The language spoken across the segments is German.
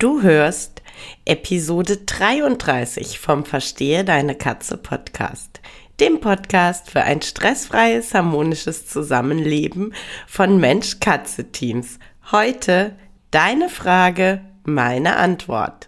Du hörst Episode 33 vom Verstehe deine Katze Podcast, dem Podcast für ein stressfreies, harmonisches Zusammenleben von Mensch-Katze-Teams. Heute deine Frage, meine Antwort.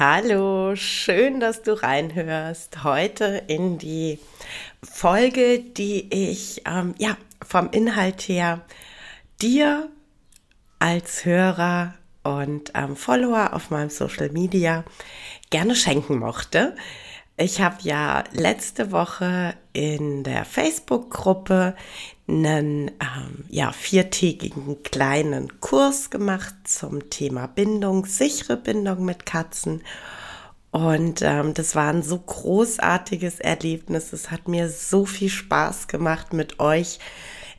Hallo, schön, dass du reinhörst. Heute in die Folge, die ich ähm, ja vom Inhalt her dir als Hörer und ähm, Follower auf meinem Social Media gerne schenken mochte. Ich habe ja letzte Woche in der Facebook-Gruppe einen ähm, ja, viertägigen kleinen Kurs gemacht zum Thema Bindung, sichere Bindung mit Katzen. Und ähm, das war ein so großartiges Erlebnis. Es hat mir so viel Spaß gemacht mit euch.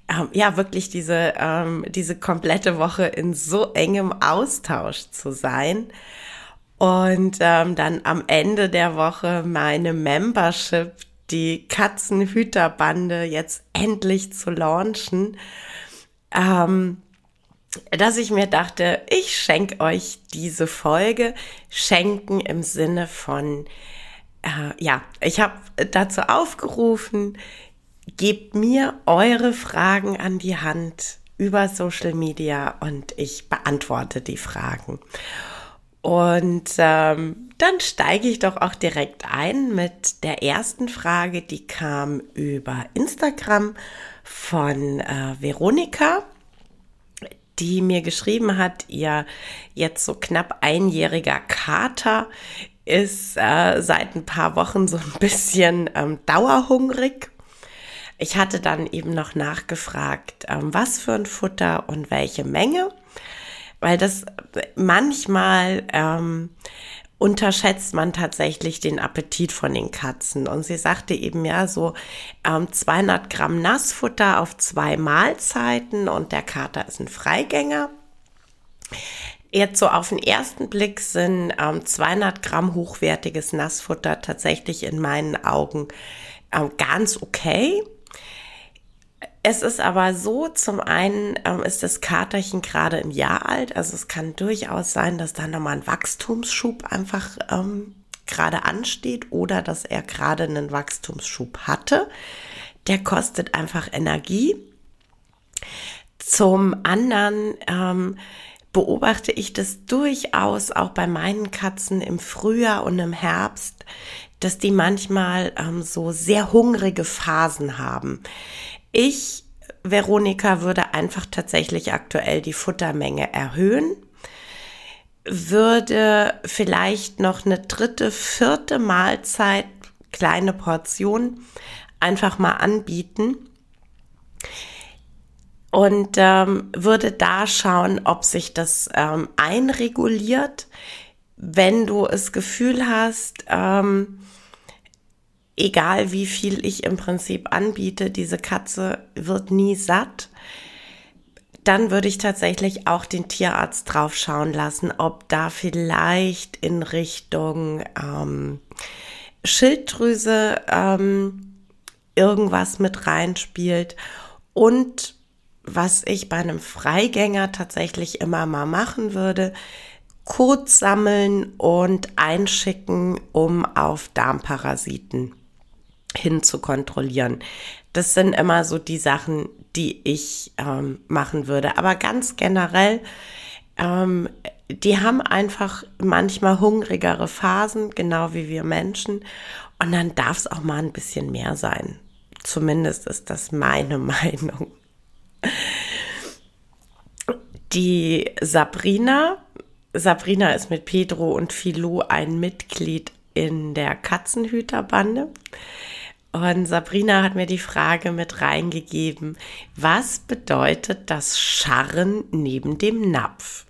Ähm, ja, wirklich diese, ähm, diese komplette Woche in so engem Austausch zu sein und ähm, dann am Ende der Woche meine Membership, die Katzenhüterbande, jetzt endlich zu launchen. Ähm, dass ich mir dachte, ich schenke euch diese Folge. Schenken im Sinne von, äh, ja, ich habe dazu aufgerufen, gebt mir eure Fragen an die Hand über Social Media und ich beantworte die Fragen. Und ähm, dann steige ich doch auch direkt ein mit der ersten Frage, die kam über Instagram von äh, Veronika, die mir geschrieben hat, ihr jetzt so knapp einjähriger Kater ist äh, seit ein paar Wochen so ein bisschen ähm, dauerhungrig. Ich hatte dann eben noch nachgefragt, ähm, was für ein Futter und welche Menge weil das manchmal ähm, unterschätzt man tatsächlich den Appetit von den Katzen. Und sie sagte eben ja so ähm, 200 Gramm Nassfutter auf zwei Mahlzeiten und der Kater ist ein Freigänger. Jetzt so auf den ersten Blick sind ähm, 200 Gramm hochwertiges Nassfutter tatsächlich in meinen Augen ähm, ganz okay. Es ist aber so, zum einen ähm, ist das Katerchen gerade ein Jahr alt, also es kann durchaus sein, dass da nochmal ein Wachstumsschub einfach ähm, gerade ansteht oder dass er gerade einen Wachstumsschub hatte. Der kostet einfach Energie. Zum anderen ähm, beobachte ich das durchaus auch bei meinen Katzen im Frühjahr und im Herbst, dass die manchmal ähm, so sehr hungrige Phasen haben. Ich, Veronika, würde einfach tatsächlich aktuell die Futtermenge erhöhen, würde vielleicht noch eine dritte, vierte Mahlzeit, kleine Portion, einfach mal anbieten und ähm, würde da schauen, ob sich das ähm, einreguliert. Wenn du das Gefühl hast, ähm, egal wie viel ich im Prinzip anbiete, diese Katze wird nie satt, dann würde ich tatsächlich auch den Tierarzt drauf schauen lassen, ob da vielleicht in Richtung ähm, Schilddrüse ähm, irgendwas mit reinspielt. Und was ich bei einem Freigänger tatsächlich immer mal machen würde, Kot sammeln und einschicken, um auf Darmparasiten hin zu kontrollieren. Das sind immer so die Sachen, die ich ähm, machen würde. Aber ganz generell ähm, die haben einfach manchmal hungrigere Phasen, genau wie wir Menschen. Und dann darf es auch mal ein bisschen mehr sein. Zumindest ist das meine Meinung. Die Sabrina, Sabrina ist mit Pedro und Filou ein Mitglied in der Katzenhüterbande. Und Sabrina hat mir die Frage mit reingegeben, was bedeutet das Scharren neben dem Napf?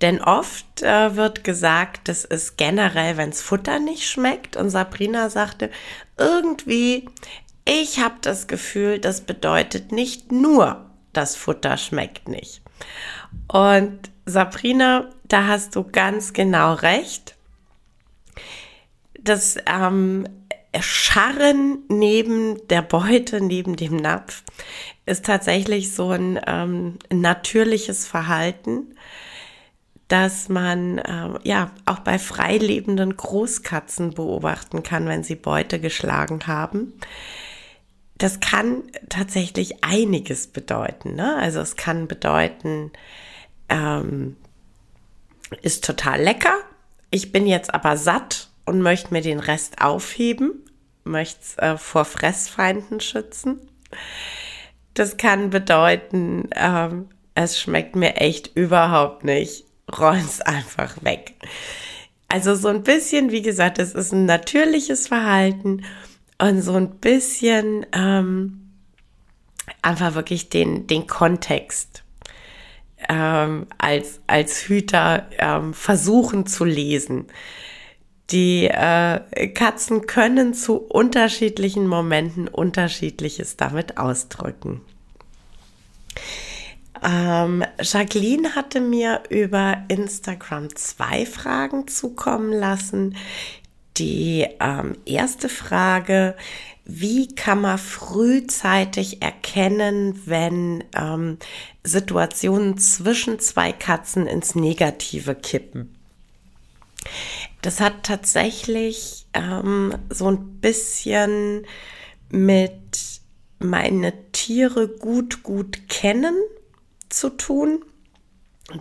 Denn oft äh, wird gesagt, das ist generell, wenns Futter nicht schmeckt. Und Sabrina sagte, irgendwie, ich habe das Gefühl, das bedeutet nicht nur, das Futter schmeckt nicht. Und Sabrina, da hast du ganz genau recht. Das ähm, Scharren neben der Beute, neben dem Napf, ist tatsächlich so ein ähm, natürliches Verhalten, das man äh, ja auch bei freilebenden Großkatzen beobachten kann, wenn sie Beute geschlagen haben. Das kann tatsächlich einiges bedeuten. Ne? Also es kann bedeuten, ähm, ist total lecker. Ich bin jetzt aber satt und möchte mir den Rest aufheben, möchte es äh, vor Fressfeinden schützen. Das kann bedeuten, ähm, es schmeckt mir echt überhaupt nicht räum's einfach weg. Also so ein bisschen, wie gesagt, es ist ein natürliches Verhalten und so ein bisschen ähm, einfach wirklich den, den Kontext ähm, als, als Hüter ähm, versuchen zu lesen. Die äh, Katzen können zu unterschiedlichen Momenten unterschiedliches damit ausdrücken. Ähm, Jacqueline hatte mir über Instagram zwei Fragen zukommen lassen. Die ähm, erste Frage, wie kann man frühzeitig erkennen, wenn ähm, Situationen zwischen zwei Katzen ins Negative kippen? Das hat tatsächlich ähm, so ein bisschen mit meine Tiere gut, gut kennen zu tun,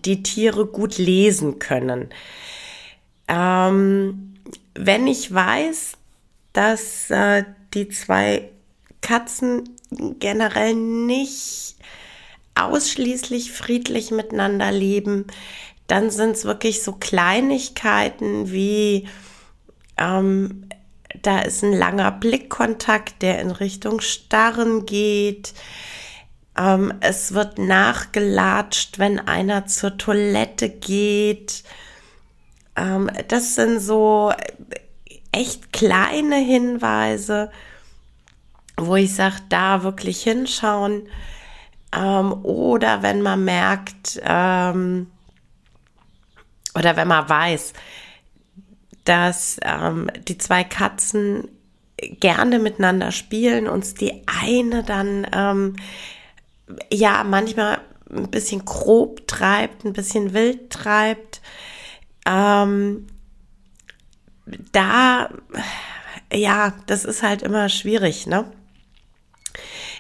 die Tiere gut lesen können. Ähm, wenn ich weiß, dass äh, die zwei Katzen generell nicht ausschließlich friedlich miteinander leben, dann sind es wirklich so Kleinigkeiten wie ähm, da ist ein langer Blickkontakt, der in Richtung Starren geht. Ähm, es wird nachgelatscht, wenn einer zur Toilette geht. Ähm, das sind so echt kleine Hinweise, wo ich sage, da wirklich hinschauen. Ähm, oder wenn man merkt, ähm, oder wenn man weiß, dass ähm, die zwei Katzen gerne miteinander spielen, uns die eine dann ähm, ja manchmal ein bisschen grob treibt, ein bisschen wild treibt. Ähm, da, ja, das ist halt immer schwierig, ne?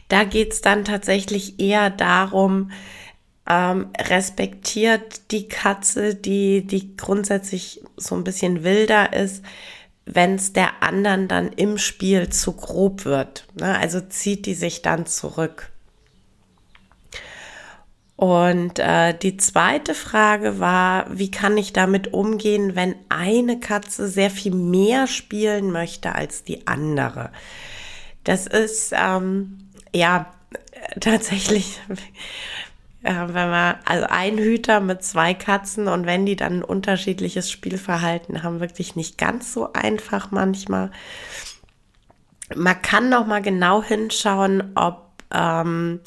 Da geht's dann tatsächlich eher darum, ähm, respektiert die Katze, die, die grundsätzlich so ein bisschen wilder ist, wenn es der anderen dann im Spiel zu grob wird. Ne? Also zieht die sich dann zurück. Und äh, die zweite Frage war, wie kann ich damit umgehen, wenn eine Katze sehr viel mehr spielen möchte als die andere? Das ist ähm, ja tatsächlich, wenn man, also ein Hüter mit zwei Katzen und wenn die dann ein unterschiedliches Spielverhalten haben, wirklich nicht ganz so einfach manchmal. Man kann noch mal genau hinschauen, ob ähm,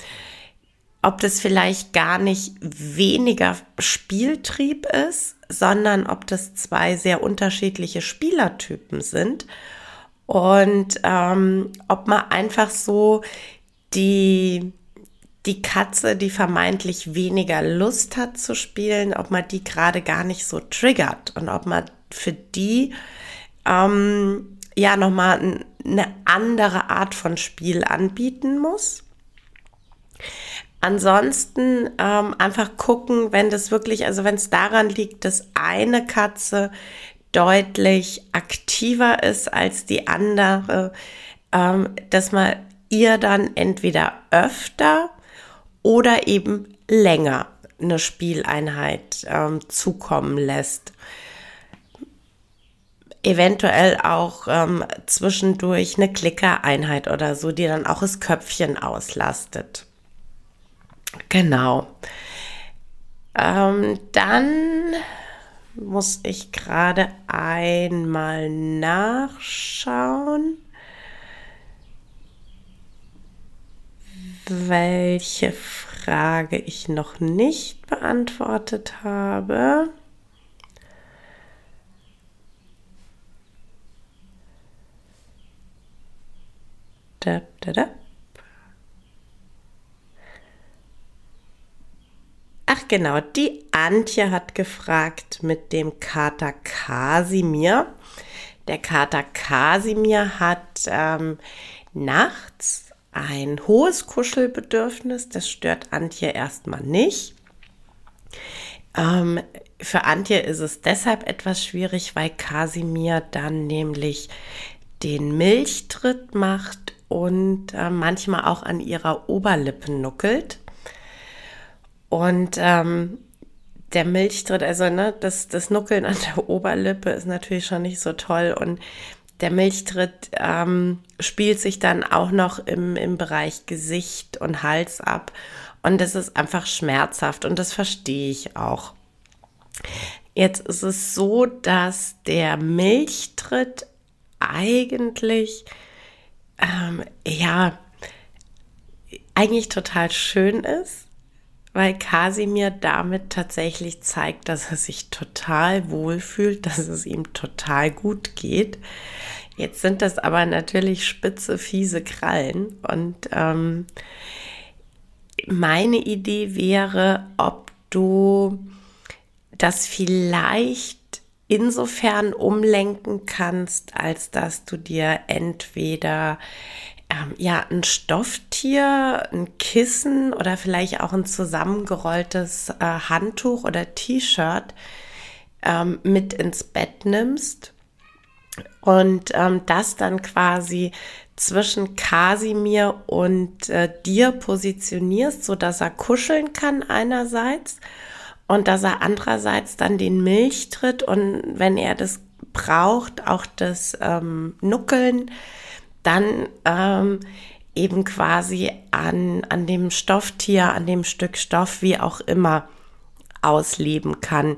ob das vielleicht gar nicht weniger Spieltrieb ist, sondern ob das zwei sehr unterschiedliche Spielertypen sind und ähm, ob man einfach so die die Katze, die vermeintlich weniger Lust hat zu spielen, ob man die gerade gar nicht so triggert und ob man für die ähm, ja nochmal eine andere Art von Spiel anbieten muss. Ansonsten ähm, einfach gucken, wenn das wirklich, also wenn es daran liegt, dass eine Katze deutlich aktiver ist als die andere, ähm, dass man ihr dann entweder öfter oder eben länger eine Spieleinheit ähm, zukommen lässt. Eventuell auch ähm, zwischendurch eine Klickereinheit oder so, die dann auch das Köpfchen auslastet. Genau. Ähm, dann muss ich gerade einmal nachschauen, welche Frage ich noch nicht beantwortet habe. Da, da, da. Ach genau, die Antje hat gefragt mit dem Kater Kasimir. Der Kater Kasimir hat ähm, nachts ein hohes Kuschelbedürfnis. Das stört Antje erstmal nicht. Ähm, für Antje ist es deshalb etwas schwierig, weil Kasimir dann nämlich den Milchtritt macht und äh, manchmal auch an ihrer Oberlippe nuckelt. Und ähm, der Milchtritt, also ne, das, das Nuckeln an der Oberlippe ist natürlich schon nicht so toll. Und der Milchtritt ähm, spielt sich dann auch noch im, im Bereich Gesicht und Hals ab. Und das ist einfach schmerzhaft und das verstehe ich auch. Jetzt ist es so, dass der Milchtritt eigentlich, ähm, ja, eigentlich total schön ist weil Kasimir damit tatsächlich zeigt, dass er sich total wohlfühlt, dass es ihm total gut geht. Jetzt sind das aber natürlich spitze, fiese Krallen. Und ähm, meine Idee wäre, ob du das vielleicht insofern umlenken kannst, als dass du dir entweder ähm, ja, ein Stofftier, ein Kissen oder vielleicht auch ein zusammengerolltes äh, Handtuch oder T-Shirt ähm, mit ins Bett nimmst und ähm, das dann quasi zwischen Kasimir und äh, dir positionierst, so dass er kuscheln kann einerseits und dass er andererseits dann den Milch tritt und wenn er das braucht, auch das ähm, Nuckeln dann ähm, eben quasi an, an dem Stofftier, an dem Stück Stoff, wie auch immer, ausleben kann.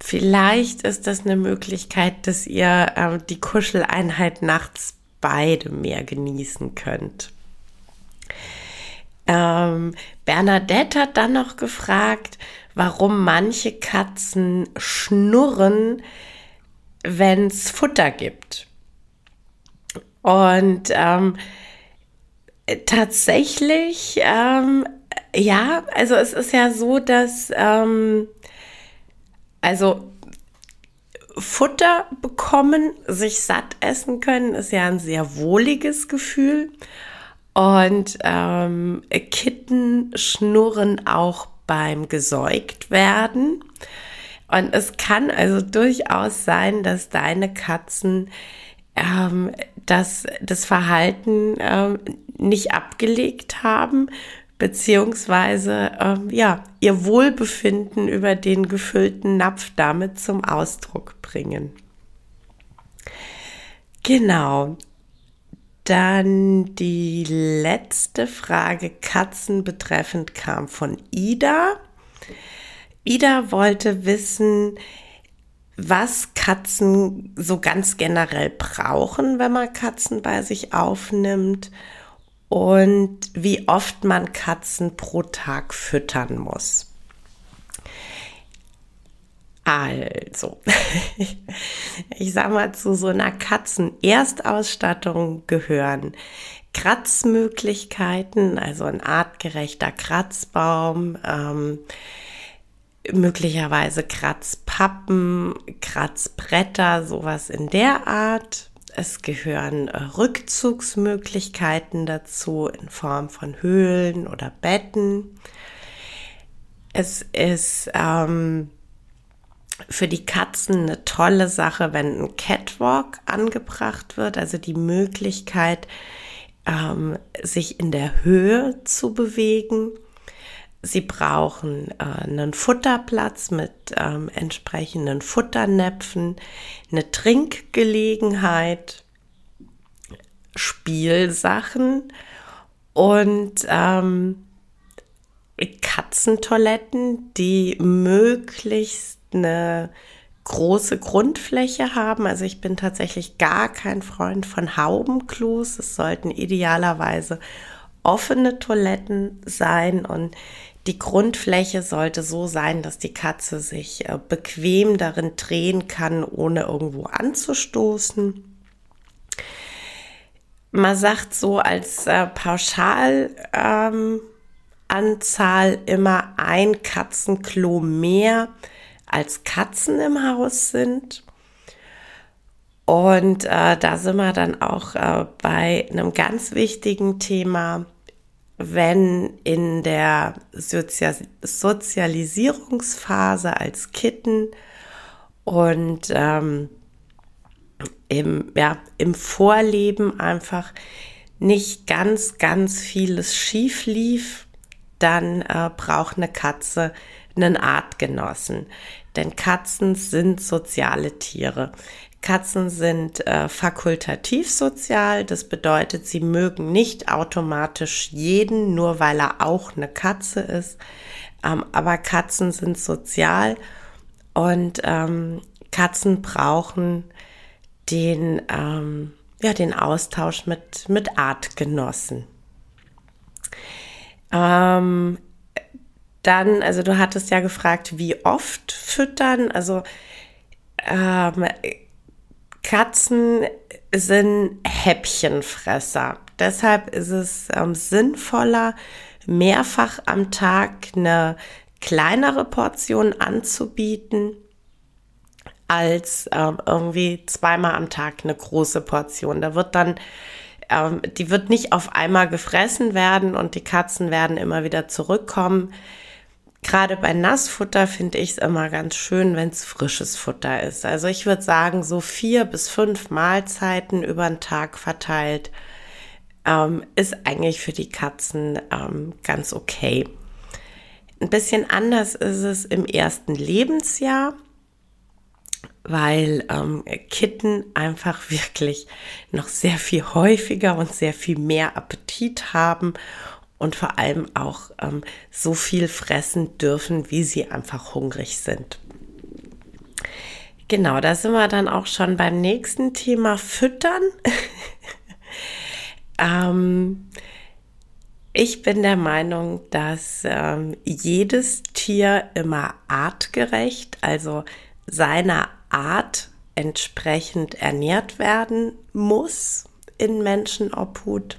Vielleicht ist das eine Möglichkeit, dass ihr äh, die Kuscheleinheit nachts beide mehr genießen könnt. Ähm, Bernadette hat dann noch gefragt, warum manche Katzen schnurren, wenn es Futter gibt. Und ähm, tatsächlich, ähm, ja, also es ist ja so, dass, ähm, also Futter bekommen, sich satt essen können, ist ja ein sehr wohliges Gefühl. Und ähm, Kitten schnurren auch beim gesäugt werden. Und es kann also durchaus sein, dass deine Katzen ähm, dass das Verhalten ähm, nicht abgelegt haben, beziehungsweise ähm, ja, ihr Wohlbefinden über den gefüllten Napf damit zum Ausdruck bringen. Genau. Dann die letzte Frage Katzen betreffend kam von Ida. Ida wollte wissen, was Katzen so ganz generell brauchen, wenn man Katzen bei sich aufnimmt und wie oft man Katzen pro Tag füttern muss. Also, ich sag mal, zu so einer Katzenerstausstattung gehören Kratzmöglichkeiten, also ein artgerechter Kratzbaum, ähm, möglicherweise Kratzpappen, Kratzbretter, sowas in der Art. Es gehören äh, Rückzugsmöglichkeiten dazu in Form von Höhlen oder Betten. Es ist ähm, für die Katzen eine tolle Sache, wenn ein Catwalk angebracht wird, also die Möglichkeit, ähm, sich in der Höhe zu bewegen. Sie brauchen äh, einen Futterplatz mit ähm, entsprechenden Futternäpfen, eine Trinkgelegenheit, Spielsachen und ähm, Katzentoiletten, die möglichst eine große Grundfläche haben. Also ich bin tatsächlich gar kein Freund von Haubenklos. Es sollten idealerweise offene Toiletten sein und die Grundfläche sollte so sein, dass die Katze sich äh, bequem darin drehen kann, ohne irgendwo anzustoßen. Man sagt so als äh, Pauschalanzahl ähm, immer ein Katzenklo mehr als Katzen im Haus sind. Und äh, da sind wir dann auch äh, bei einem ganz wichtigen Thema, wenn in der Sozial Sozialisierungsphase als Kitten und ähm, im, ja, im Vorleben einfach nicht ganz, ganz vieles schief lief, dann äh, braucht eine Katze einen Artgenossen. Denn Katzen sind soziale Tiere. Katzen sind äh, fakultativ sozial, das bedeutet, sie mögen nicht automatisch jeden, nur weil er auch eine Katze ist. Ähm, aber Katzen sind sozial und ähm, Katzen brauchen den, ähm, ja, den Austausch mit, mit Artgenossen. Ähm, dann, also du hattest ja gefragt, wie oft füttern. Also ähm, Katzen sind Häppchenfresser. Deshalb ist es ähm, sinnvoller, mehrfach am Tag eine kleinere Portion anzubieten, als ähm, irgendwie zweimal am Tag eine große Portion. Da wird dann, ähm, die wird nicht auf einmal gefressen werden und die Katzen werden immer wieder zurückkommen. Gerade bei Nassfutter finde ich es immer ganz schön, wenn es frisches Futter ist. Also ich würde sagen, so vier bis fünf Mahlzeiten über den Tag verteilt ähm, ist eigentlich für die Katzen ähm, ganz okay. Ein bisschen anders ist es im ersten Lebensjahr, weil ähm, Kitten einfach wirklich noch sehr viel häufiger und sehr viel mehr Appetit haben und vor allem auch ähm, so viel fressen dürfen, wie sie einfach hungrig sind. Genau, da sind wir dann auch schon beim nächsten Thema Füttern. ähm, ich bin der Meinung, dass ähm, jedes Tier immer artgerecht, also seiner Art entsprechend ernährt werden muss in Menschenobhut.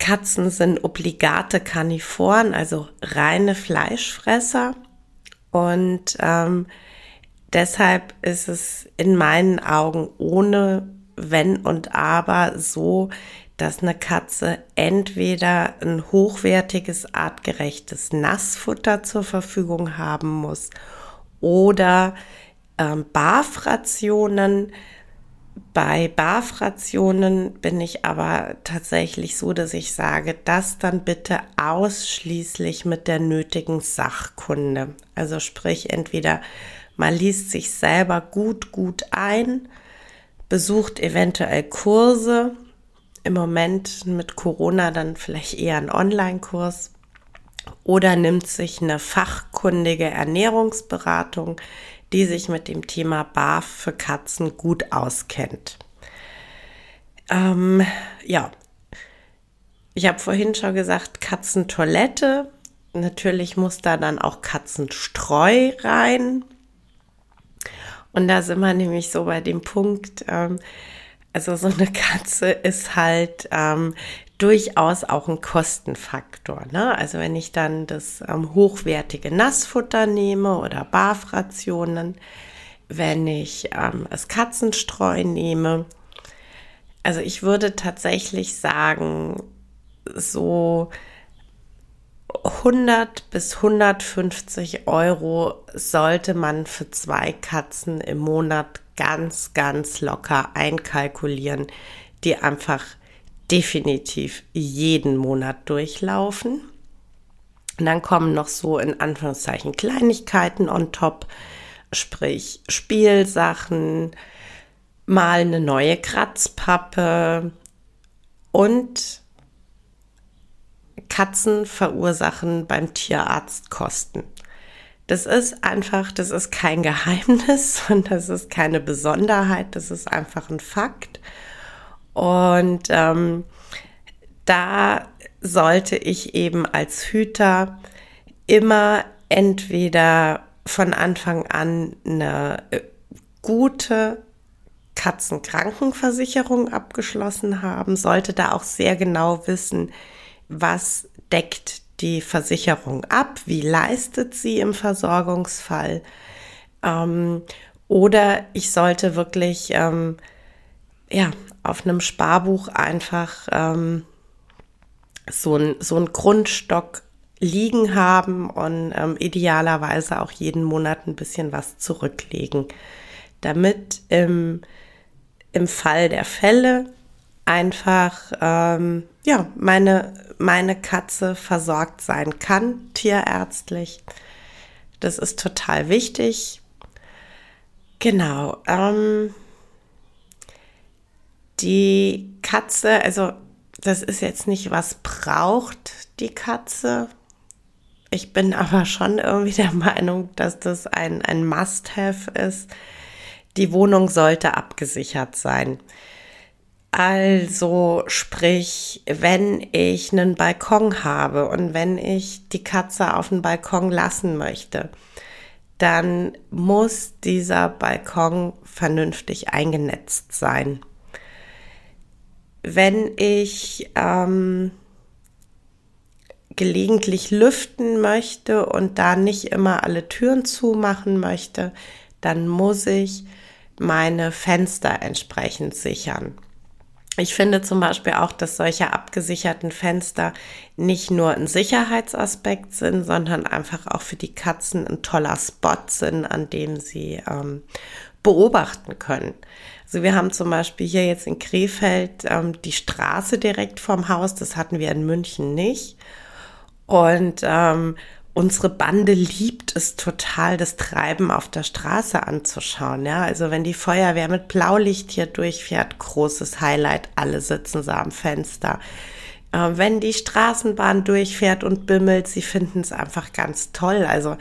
Katzen sind obligate Karnivoren, also reine Fleischfresser. Und ähm, deshalb ist es in meinen Augen ohne Wenn und Aber so, dass eine Katze entweder ein hochwertiges, artgerechtes Nassfutter zur Verfügung haben muss oder ähm, Barfrationen, bei Barfrationen bin ich aber tatsächlich so, dass ich sage, das dann bitte ausschließlich mit der nötigen Sachkunde. Also sprich, entweder man liest sich selber gut, gut ein, besucht eventuell Kurse, im Moment mit Corona dann vielleicht eher einen Online-Kurs oder nimmt sich eine fachkundige Ernährungsberatung, die sich mit dem Thema Barf für Katzen gut auskennt. Ähm, ja, ich habe vorhin schon gesagt, Katzentoilette. Natürlich muss da dann auch Katzenstreu rein. Und da sind wir nämlich so bei dem Punkt, ähm, also so eine Katze ist halt ähm, durchaus auch ein Kostenfaktor. Ne? Also wenn ich dann das ähm, hochwertige Nassfutter nehme oder Barfrationen, wenn ich ähm, das Katzenstreu nehme. Also ich würde tatsächlich sagen, so 100 bis 150 Euro sollte man für zwei Katzen im Monat ganz, ganz locker einkalkulieren, die einfach definitiv jeden Monat durchlaufen. Und dann kommen noch so in Anführungszeichen Kleinigkeiten on top, sprich Spielsachen, mal eine neue Kratzpappe und Katzen verursachen beim Tierarzt Kosten. Das ist einfach, das ist kein Geheimnis und das ist keine Besonderheit, das ist einfach ein Fakt. Und ähm, da sollte ich eben als Hüter immer entweder von Anfang an eine äh, gute Katzenkrankenversicherung abgeschlossen haben, sollte da auch sehr genau wissen, was deckt die Versicherung ab, wie leistet sie im Versorgungsfall. Ähm, oder ich sollte wirklich ähm, ja, auf einem Sparbuch einfach ähm, so, ein, so Grundstock liegen haben und ähm, idealerweise auch jeden Monat ein bisschen was zurücklegen, damit im, im Fall der Fälle einfach ähm, ja meine meine Katze versorgt sein kann tierärztlich. Das ist total wichtig. Genau. Ähm, die Katze, also das ist jetzt nicht, was braucht die Katze. Ich bin aber schon irgendwie der Meinung, dass das ein, ein Must-Have ist. Die Wohnung sollte abgesichert sein. Also sprich, wenn ich einen Balkon habe und wenn ich die Katze auf den Balkon lassen möchte, dann muss dieser Balkon vernünftig eingenetzt sein wenn ich ähm, gelegentlich lüften möchte und da nicht immer alle Türen zumachen möchte, dann muss ich meine Fenster entsprechend sichern. Ich finde zum Beispiel auch, dass solche abgesicherten Fenster nicht nur ein Sicherheitsaspekt sind, sondern einfach auch für die Katzen ein toller Spot sind, an dem sie ähm, beobachten können. Also wir haben zum Beispiel hier jetzt in Krefeld ähm, die Straße direkt vorm Haus, das hatten wir in München nicht. Und ähm, unsere Bande liebt es total, das Treiben auf der Straße anzuschauen. Ja, also wenn die Feuerwehr mit Blaulicht hier durchfährt, großes Highlight, alle sitzen so am Fenster. Äh, wenn die Straßenbahn durchfährt und bimmelt, sie finden es einfach ganz toll. Also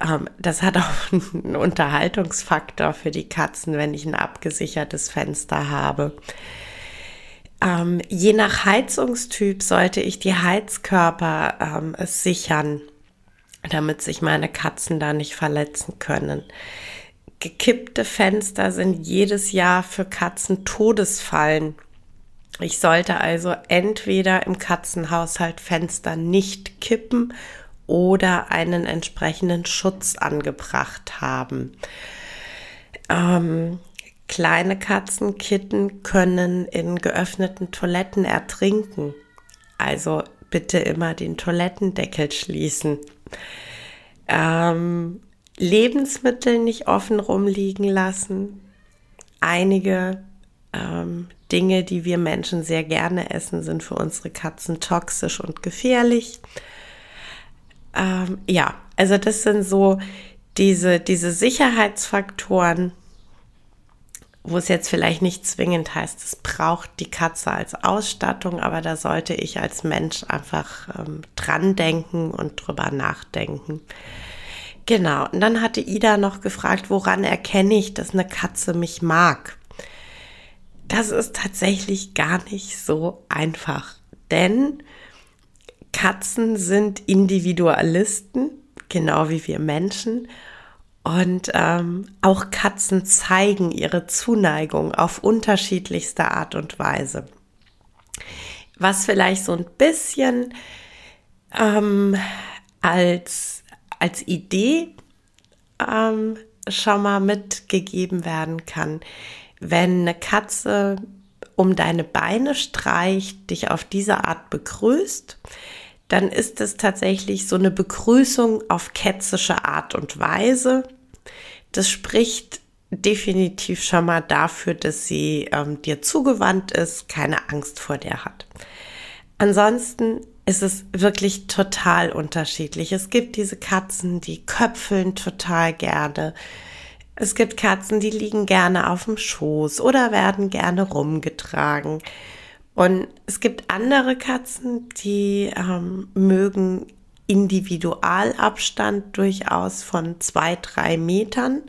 ähm, das hat auch einen Unterhaltungsfaktor für die Katzen, wenn ich ein abgesichertes Fenster habe. Ähm, je nach Heizungstyp sollte ich die Heizkörper ähm, sichern, damit sich meine Katzen da nicht verletzen können. Gekippte Fenster sind jedes Jahr für Katzen Todesfallen. Ich sollte also entweder im Katzenhaushalt Fenster nicht kippen oder einen entsprechenden Schutz angebracht haben. Ähm, kleine Katzenkitten können in geöffneten Toiletten ertrinken. Also bitte immer den Toilettendeckel schließen. Ähm, Lebensmittel nicht offen rumliegen lassen. Einige ähm, Dinge, die wir Menschen sehr gerne essen, sind für unsere Katzen toxisch und gefährlich. Ähm, ja, also das sind so diese, diese Sicherheitsfaktoren, wo es jetzt vielleicht nicht zwingend heißt, es braucht die Katze als Ausstattung, aber da sollte ich als Mensch einfach ähm, dran denken und drüber nachdenken. Genau, und dann hatte Ida noch gefragt, woran erkenne ich, dass eine Katze mich mag? Das ist tatsächlich gar nicht so einfach, denn Katzen sind Individualisten, genau wie wir Menschen. Und ähm, auch Katzen zeigen ihre Zuneigung auf unterschiedlichste Art und Weise. Was vielleicht so ein bisschen ähm, als, als Idee ähm, schon mal mitgegeben werden kann, wenn eine Katze um deine Beine streicht, dich auf diese Art begrüßt, dann ist es tatsächlich so eine Begrüßung auf ketzische Art und Weise. Das spricht definitiv schon mal dafür, dass sie ähm, dir zugewandt ist, keine Angst vor dir hat. Ansonsten ist es wirklich total unterschiedlich. Es gibt diese Katzen, die köpfeln total gerne. Es gibt Katzen, die liegen gerne auf dem Schoß oder werden gerne rumgetragen. Und es gibt andere Katzen, die ähm, mögen Individualabstand durchaus von zwei, drei Metern.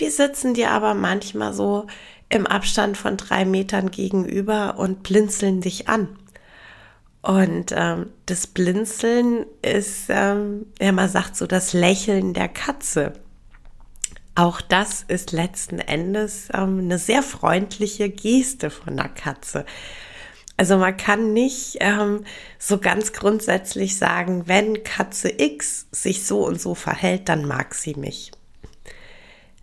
Die sitzen dir aber manchmal so im Abstand von drei Metern gegenüber und blinzeln dich an. Und ähm, das Blinzeln ist, ähm, ja, man sagt so das Lächeln der Katze. Auch das ist letzten Endes ähm, eine sehr freundliche Geste von der Katze. Also man kann nicht ähm, so ganz grundsätzlich sagen, wenn Katze X sich so und so verhält, dann mag sie mich.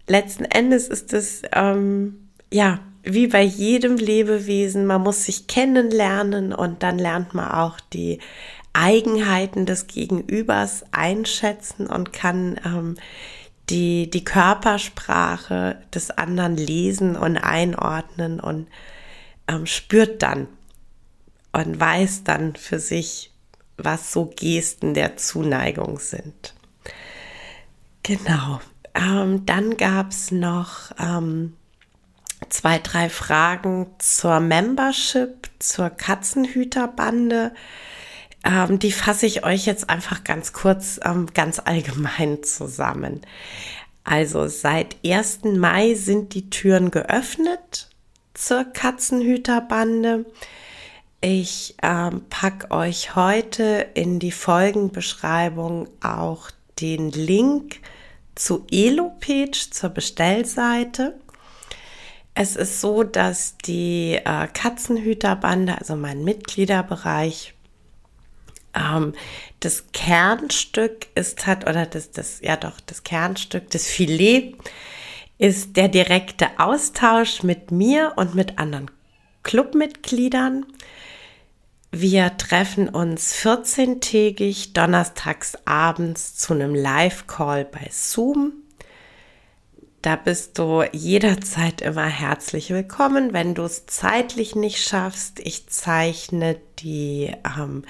Letzten Endes ist es ähm, ja wie bei jedem Lebewesen, man muss sich kennenlernen und dann lernt man auch die Eigenheiten des Gegenübers einschätzen und kann ähm, die, die Körpersprache des anderen lesen und einordnen und ähm, spürt dann und weiß dann für sich, was so Gesten der Zuneigung sind. Genau. Ähm, dann gab es noch ähm, zwei, drei Fragen zur Membership, zur Katzenhüterbande. Ähm, die fasse ich euch jetzt einfach ganz kurz, ähm, ganz allgemein zusammen. Also seit 1. Mai sind die Türen geöffnet zur Katzenhüterbande. Ich ähm, packe euch heute in die Folgenbeschreibung auch den Link zu Elopage, zur Bestellseite. Es ist so, dass die äh, Katzenhüterbande, also mein Mitgliederbereich, ähm, das Kernstück ist hat, oder das, das, ja doch, das Kernstück, das Filet ist der direkte Austausch mit mir und mit anderen Clubmitgliedern. Wir treffen uns 14-tägig donnerstags abends zu einem Live-Call bei Zoom da bist du jederzeit immer herzlich willkommen. Wenn du es zeitlich nicht schaffst, ich zeichne die ähm,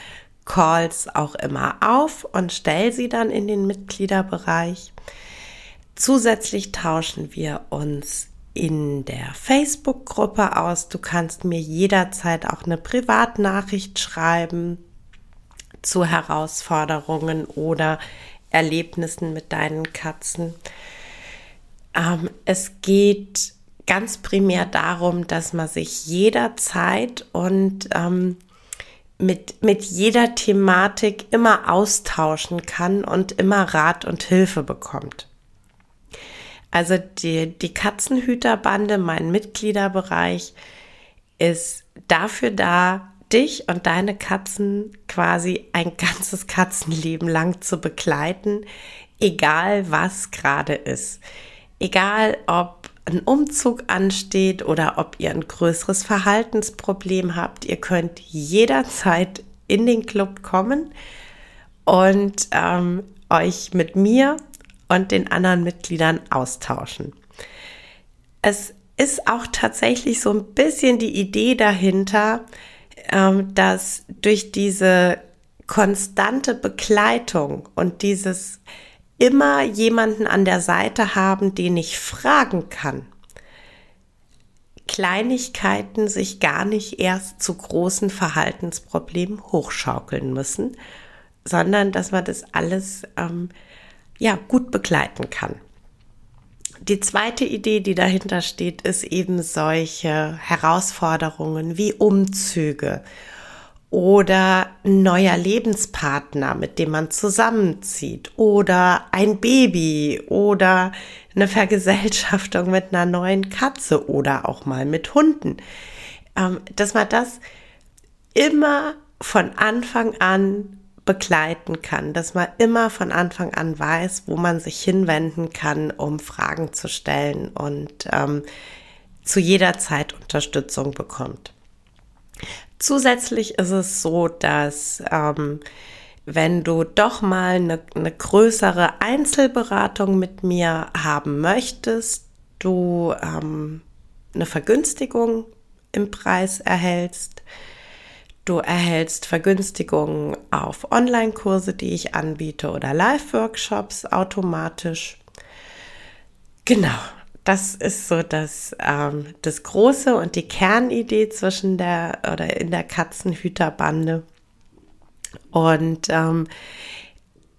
Calls auch immer auf und stelle sie dann in den Mitgliederbereich. Zusätzlich tauschen wir uns in der Facebook-Gruppe aus. Du kannst mir jederzeit auch eine Privatnachricht schreiben zu Herausforderungen oder Erlebnissen mit deinen Katzen. Ähm, es geht ganz primär darum, dass man sich jederzeit und ähm, mit, mit jeder Thematik immer austauschen kann und immer Rat und Hilfe bekommt. Also die, die Katzenhüterbande, mein Mitgliederbereich, ist dafür da, dich und deine Katzen quasi ein ganzes Katzenleben lang zu begleiten, egal was gerade ist. Egal, ob ein Umzug ansteht oder ob ihr ein größeres Verhaltensproblem habt, ihr könnt jederzeit in den Club kommen und ähm, euch mit mir und den anderen Mitgliedern austauschen. Es ist auch tatsächlich so ein bisschen die Idee dahinter, ähm, dass durch diese konstante Begleitung und dieses immer jemanden an der Seite haben, den ich fragen kann. Kleinigkeiten sich gar nicht erst zu großen Verhaltensproblemen hochschaukeln müssen, sondern dass man das alles ähm, ja gut begleiten kann. Die zweite Idee, die dahinter steht, ist eben solche Herausforderungen wie Umzüge oder ein neuer Lebenspartner, mit dem man zusammenzieht oder ein Baby oder eine Vergesellschaftung mit einer neuen Katze oder auch mal mit Hunden. Ähm, dass man das immer von Anfang an begleiten kann, dass man immer von Anfang an weiß, wo man sich hinwenden kann, um Fragen zu stellen und ähm, zu jeder Zeit Unterstützung bekommt. Zusätzlich ist es so, dass ähm, wenn du doch mal eine, eine größere Einzelberatung mit mir haben möchtest, du ähm, eine Vergünstigung im Preis erhältst. Du erhältst Vergünstigungen auf Online-Kurse, die ich anbiete oder Live-Workshops automatisch. Genau, das ist so das, ähm, das Große und die Kernidee zwischen der oder in der Katzenhüterbande. Und ähm,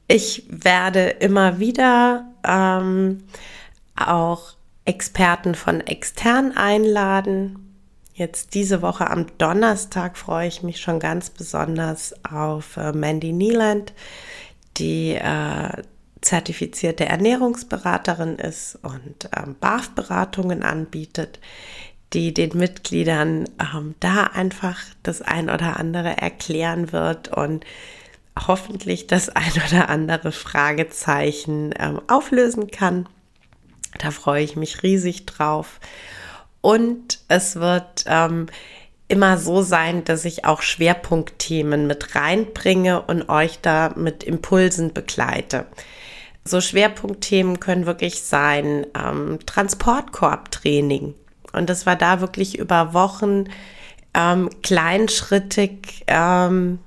ich werde immer wieder ähm, auch Experten von extern einladen. Jetzt diese Woche am Donnerstag freue ich mich schon ganz besonders auf äh, Mandy Nieland, die äh, zertifizierte Ernährungsberaterin ist und ähm, BAF-Beratungen anbietet, die den Mitgliedern ähm, da einfach das ein oder andere erklären wird und hoffentlich das ein oder andere Fragezeichen ähm, auflösen kann. Da freue ich mich riesig drauf. Und es wird ähm, immer so sein, dass ich auch Schwerpunktthemen mit reinbringe und euch da mit Impulsen begleite. So Schwerpunktthemen können wirklich sein ähm, Transportkorbtraining. Und das war da wirklich über Wochen ähm, kleinschrittig, ähm,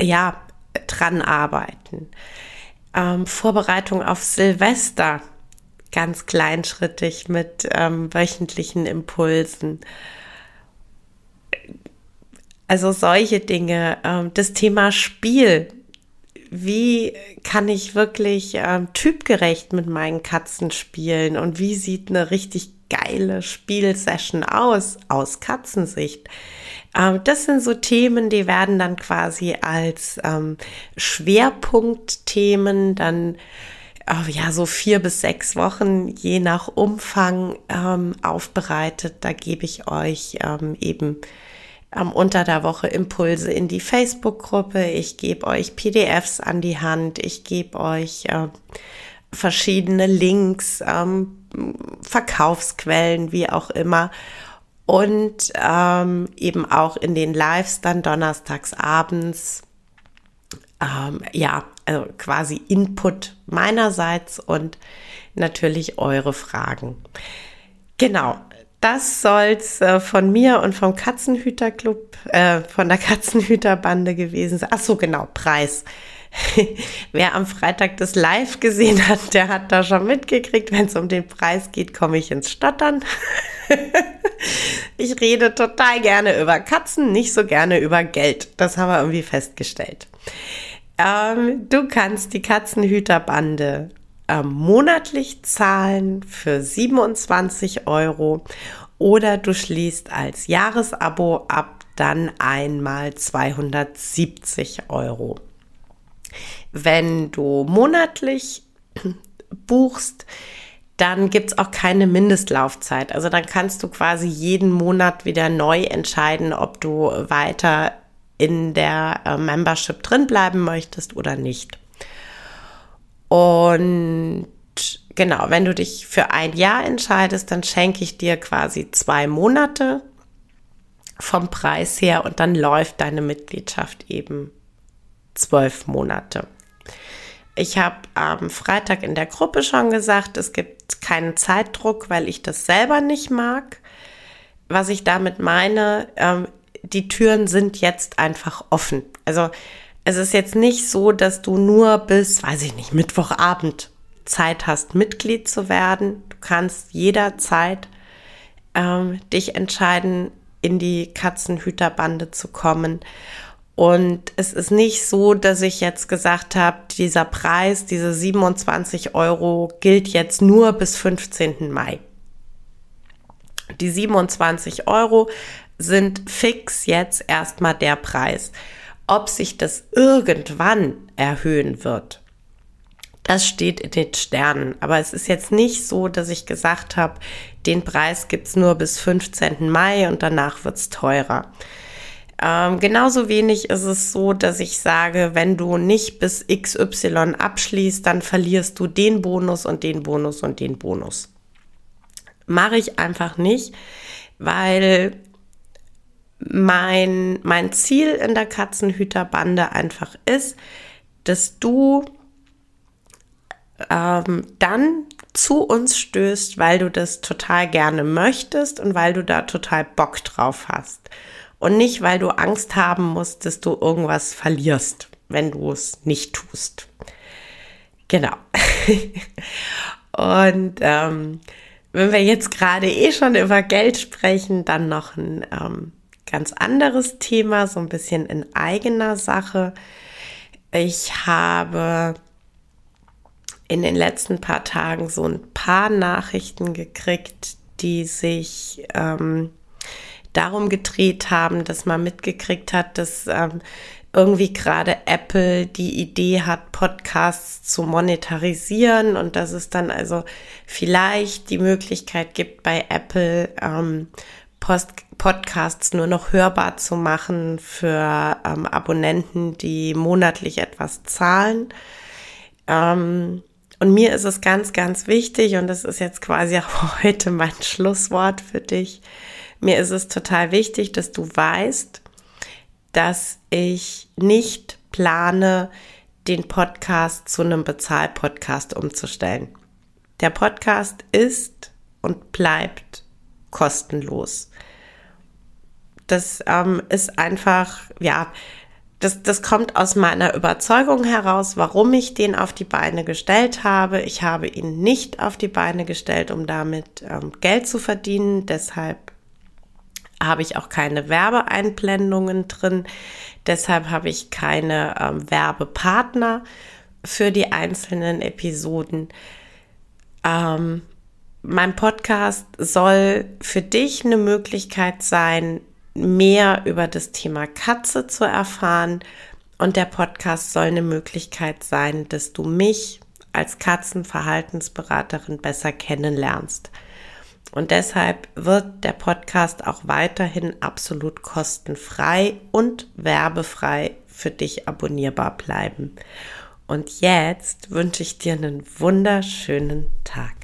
ja, dran arbeiten. Ähm, Vorbereitung auf Silvester, ganz kleinschrittig mit ähm, wöchentlichen Impulsen. Also solche Dinge. Ähm, das Thema Spiel. Wie kann ich wirklich ähm, typgerecht mit meinen Katzen spielen und wie sieht eine richtig geile Spielsession aus, aus Katzensicht? Ähm, das sind so Themen, die werden dann quasi als ähm, Schwerpunktthemen dann äh, ja so vier bis sechs Wochen je nach Umfang ähm, aufbereitet. Da gebe ich euch ähm, eben ähm, unter der Woche Impulse in die Facebook-Gruppe. Ich gebe euch PDFs an die Hand. Ich gebe euch äh, verschiedene Links, ähm, Verkaufsquellen, wie auch immer und ähm, eben auch in den Lives dann donnerstags abends. Ähm, ja, also quasi Input meinerseits und natürlich eure Fragen. Genau, das soll's äh, von mir und vom Katzenhüterclub, äh, von der Katzenhüterbande gewesen sein. Ach so, genau, Preis. Wer am Freitag das live gesehen hat, der hat da schon mitgekriegt, wenn es um den Preis geht, komme ich ins Stottern. ich rede total gerne über Katzen, nicht so gerne über Geld. Das haben wir irgendwie festgestellt. Ähm, du kannst die Katzenhüterbande ähm, monatlich zahlen für 27 Euro oder du schließt als Jahresabo ab, dann einmal 270 Euro. Wenn du monatlich buchst, dann gibt es auch keine Mindestlaufzeit. Also dann kannst du quasi jeden Monat wieder neu entscheiden, ob du weiter in der äh, Membership drin bleiben möchtest oder nicht. Und genau, wenn du dich für ein Jahr entscheidest, dann schenke ich dir quasi zwei Monate vom Preis her und dann läuft deine Mitgliedschaft eben zwölf Monate. Ich habe am Freitag in der Gruppe schon gesagt, es gibt keinen Zeitdruck, weil ich das selber nicht mag. Was ich damit meine, ähm, die Türen sind jetzt einfach offen. Also es ist jetzt nicht so, dass du nur bis, weiß ich nicht, Mittwochabend Zeit hast, Mitglied zu werden. Du kannst jederzeit ähm, dich entscheiden, in die Katzenhüterbande zu kommen. Und es ist nicht so, dass ich jetzt gesagt habe, dieser Preis, diese 27 Euro gilt jetzt nur bis 15. Mai. Die 27 Euro sind fix jetzt erstmal der Preis. Ob sich das irgendwann erhöhen wird, das steht in den Sternen. Aber es ist jetzt nicht so, dass ich gesagt habe, den Preis gibt's nur bis 15. Mai und danach wird's teurer. Ähm, genauso wenig ist es so, dass ich sage, wenn du nicht bis XY abschließt, dann verlierst du den Bonus und den Bonus und den Bonus. Mache ich einfach nicht, weil mein, mein Ziel in der Katzenhüterbande einfach ist, dass du ähm, dann zu uns stößt, weil du das total gerne möchtest und weil du da total Bock drauf hast. Und nicht, weil du Angst haben musst, dass du irgendwas verlierst, wenn du es nicht tust. Genau. und ähm, wenn wir jetzt gerade eh schon über Geld sprechen, dann noch ein ähm, ganz anderes Thema, so ein bisschen in eigener Sache. Ich habe in den letzten paar Tagen so ein paar Nachrichten gekriegt, die sich ähm, darum gedreht haben, dass man mitgekriegt hat, dass ähm, irgendwie gerade Apple die Idee hat, Podcasts zu monetarisieren und dass es dann also vielleicht die Möglichkeit gibt, bei Apple ähm, Post Podcasts nur noch hörbar zu machen für ähm, Abonnenten, die monatlich etwas zahlen. Ähm, und mir ist es ganz, ganz wichtig, und das ist jetzt quasi auch heute mein Schlusswort für dich. Mir ist es total wichtig, dass du weißt, dass ich nicht plane, den Podcast zu einem Bezahlpodcast umzustellen. Der Podcast ist und bleibt kostenlos. Das ähm, ist einfach, ja, das, das kommt aus meiner Überzeugung heraus, warum ich den auf die Beine gestellt habe. Ich habe ihn nicht auf die Beine gestellt, um damit ähm, Geld zu verdienen. Deshalb habe ich auch keine Werbeeinblendungen drin. Deshalb habe ich keine ähm, Werbepartner für die einzelnen Episoden. Ähm, mein Podcast soll für dich eine Möglichkeit sein, mehr über das Thema Katze zu erfahren. Und der Podcast soll eine Möglichkeit sein, dass du mich als Katzenverhaltensberaterin besser kennenlernst. Und deshalb wird der Podcast auch weiterhin absolut kostenfrei und werbefrei für dich abonnierbar bleiben. Und jetzt wünsche ich dir einen wunderschönen Tag.